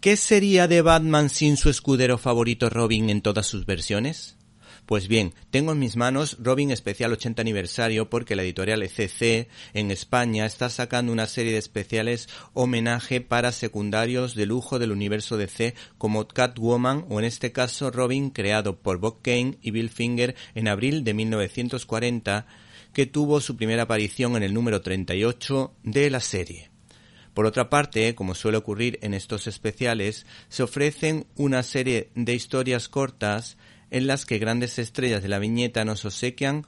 ¿Qué sería de Batman sin su escudero favorito Robin en todas sus versiones? Pues bien, tengo en mis manos Robin Especial 80 Aniversario porque la editorial ECC en España está sacando una serie de especiales homenaje para secundarios de lujo del universo DC como Catwoman o en este caso Robin creado por Bob Kane y Bill Finger en abril de 1940 que tuvo su primera aparición en el número 38 de la serie. Por otra parte, como suele ocurrir en estos especiales, se ofrecen una serie de historias cortas en las que grandes estrellas de la viñeta nos obsequian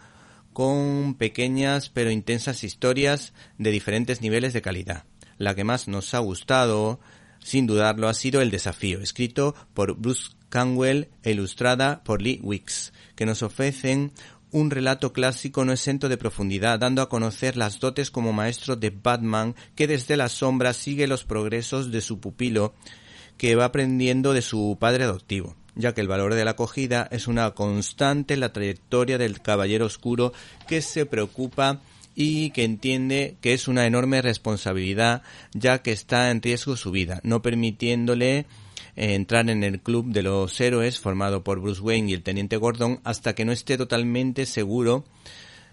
con pequeñas pero intensas historias de diferentes niveles de calidad. La que más nos ha gustado, sin dudarlo, ha sido El Desafío, escrito por Bruce Canwell e ilustrada por Lee Wicks, que nos ofrecen un relato clásico no exento de profundidad, dando a conocer las dotes como maestro de Batman, que desde la sombra sigue los progresos de su pupilo, que va aprendiendo de su padre adoptivo ya que el valor de la acogida es una constante en la trayectoria del caballero oscuro que se preocupa y que entiende que es una enorme responsabilidad ya que está en riesgo su vida, no permitiéndole eh, entrar en el club de los héroes formado por Bruce Wayne y el teniente Gordon hasta que no esté totalmente seguro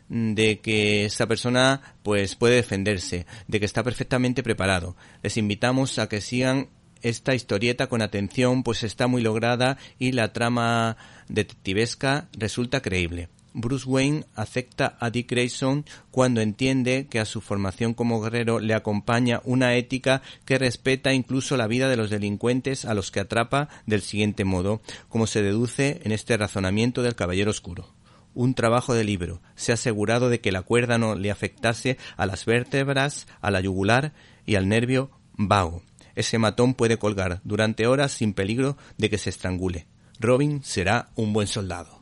de que esta persona pues puede defenderse, de que está perfectamente preparado. Les invitamos a que sigan esta historieta con atención pues está muy lograda y la trama detectivesca resulta creíble. Bruce Wayne acepta a Dick Grayson cuando entiende que a su formación como guerrero le acompaña una ética que respeta incluso la vida de los delincuentes a los que atrapa del siguiente modo, como se deduce en este razonamiento del Caballero Oscuro. Un trabajo de libro. Se ha asegurado de que la cuerda no le afectase a las vértebras, a la yugular y al nervio vago ese matón puede colgar durante horas sin peligro de que se estrangule. Robin será un buen soldado.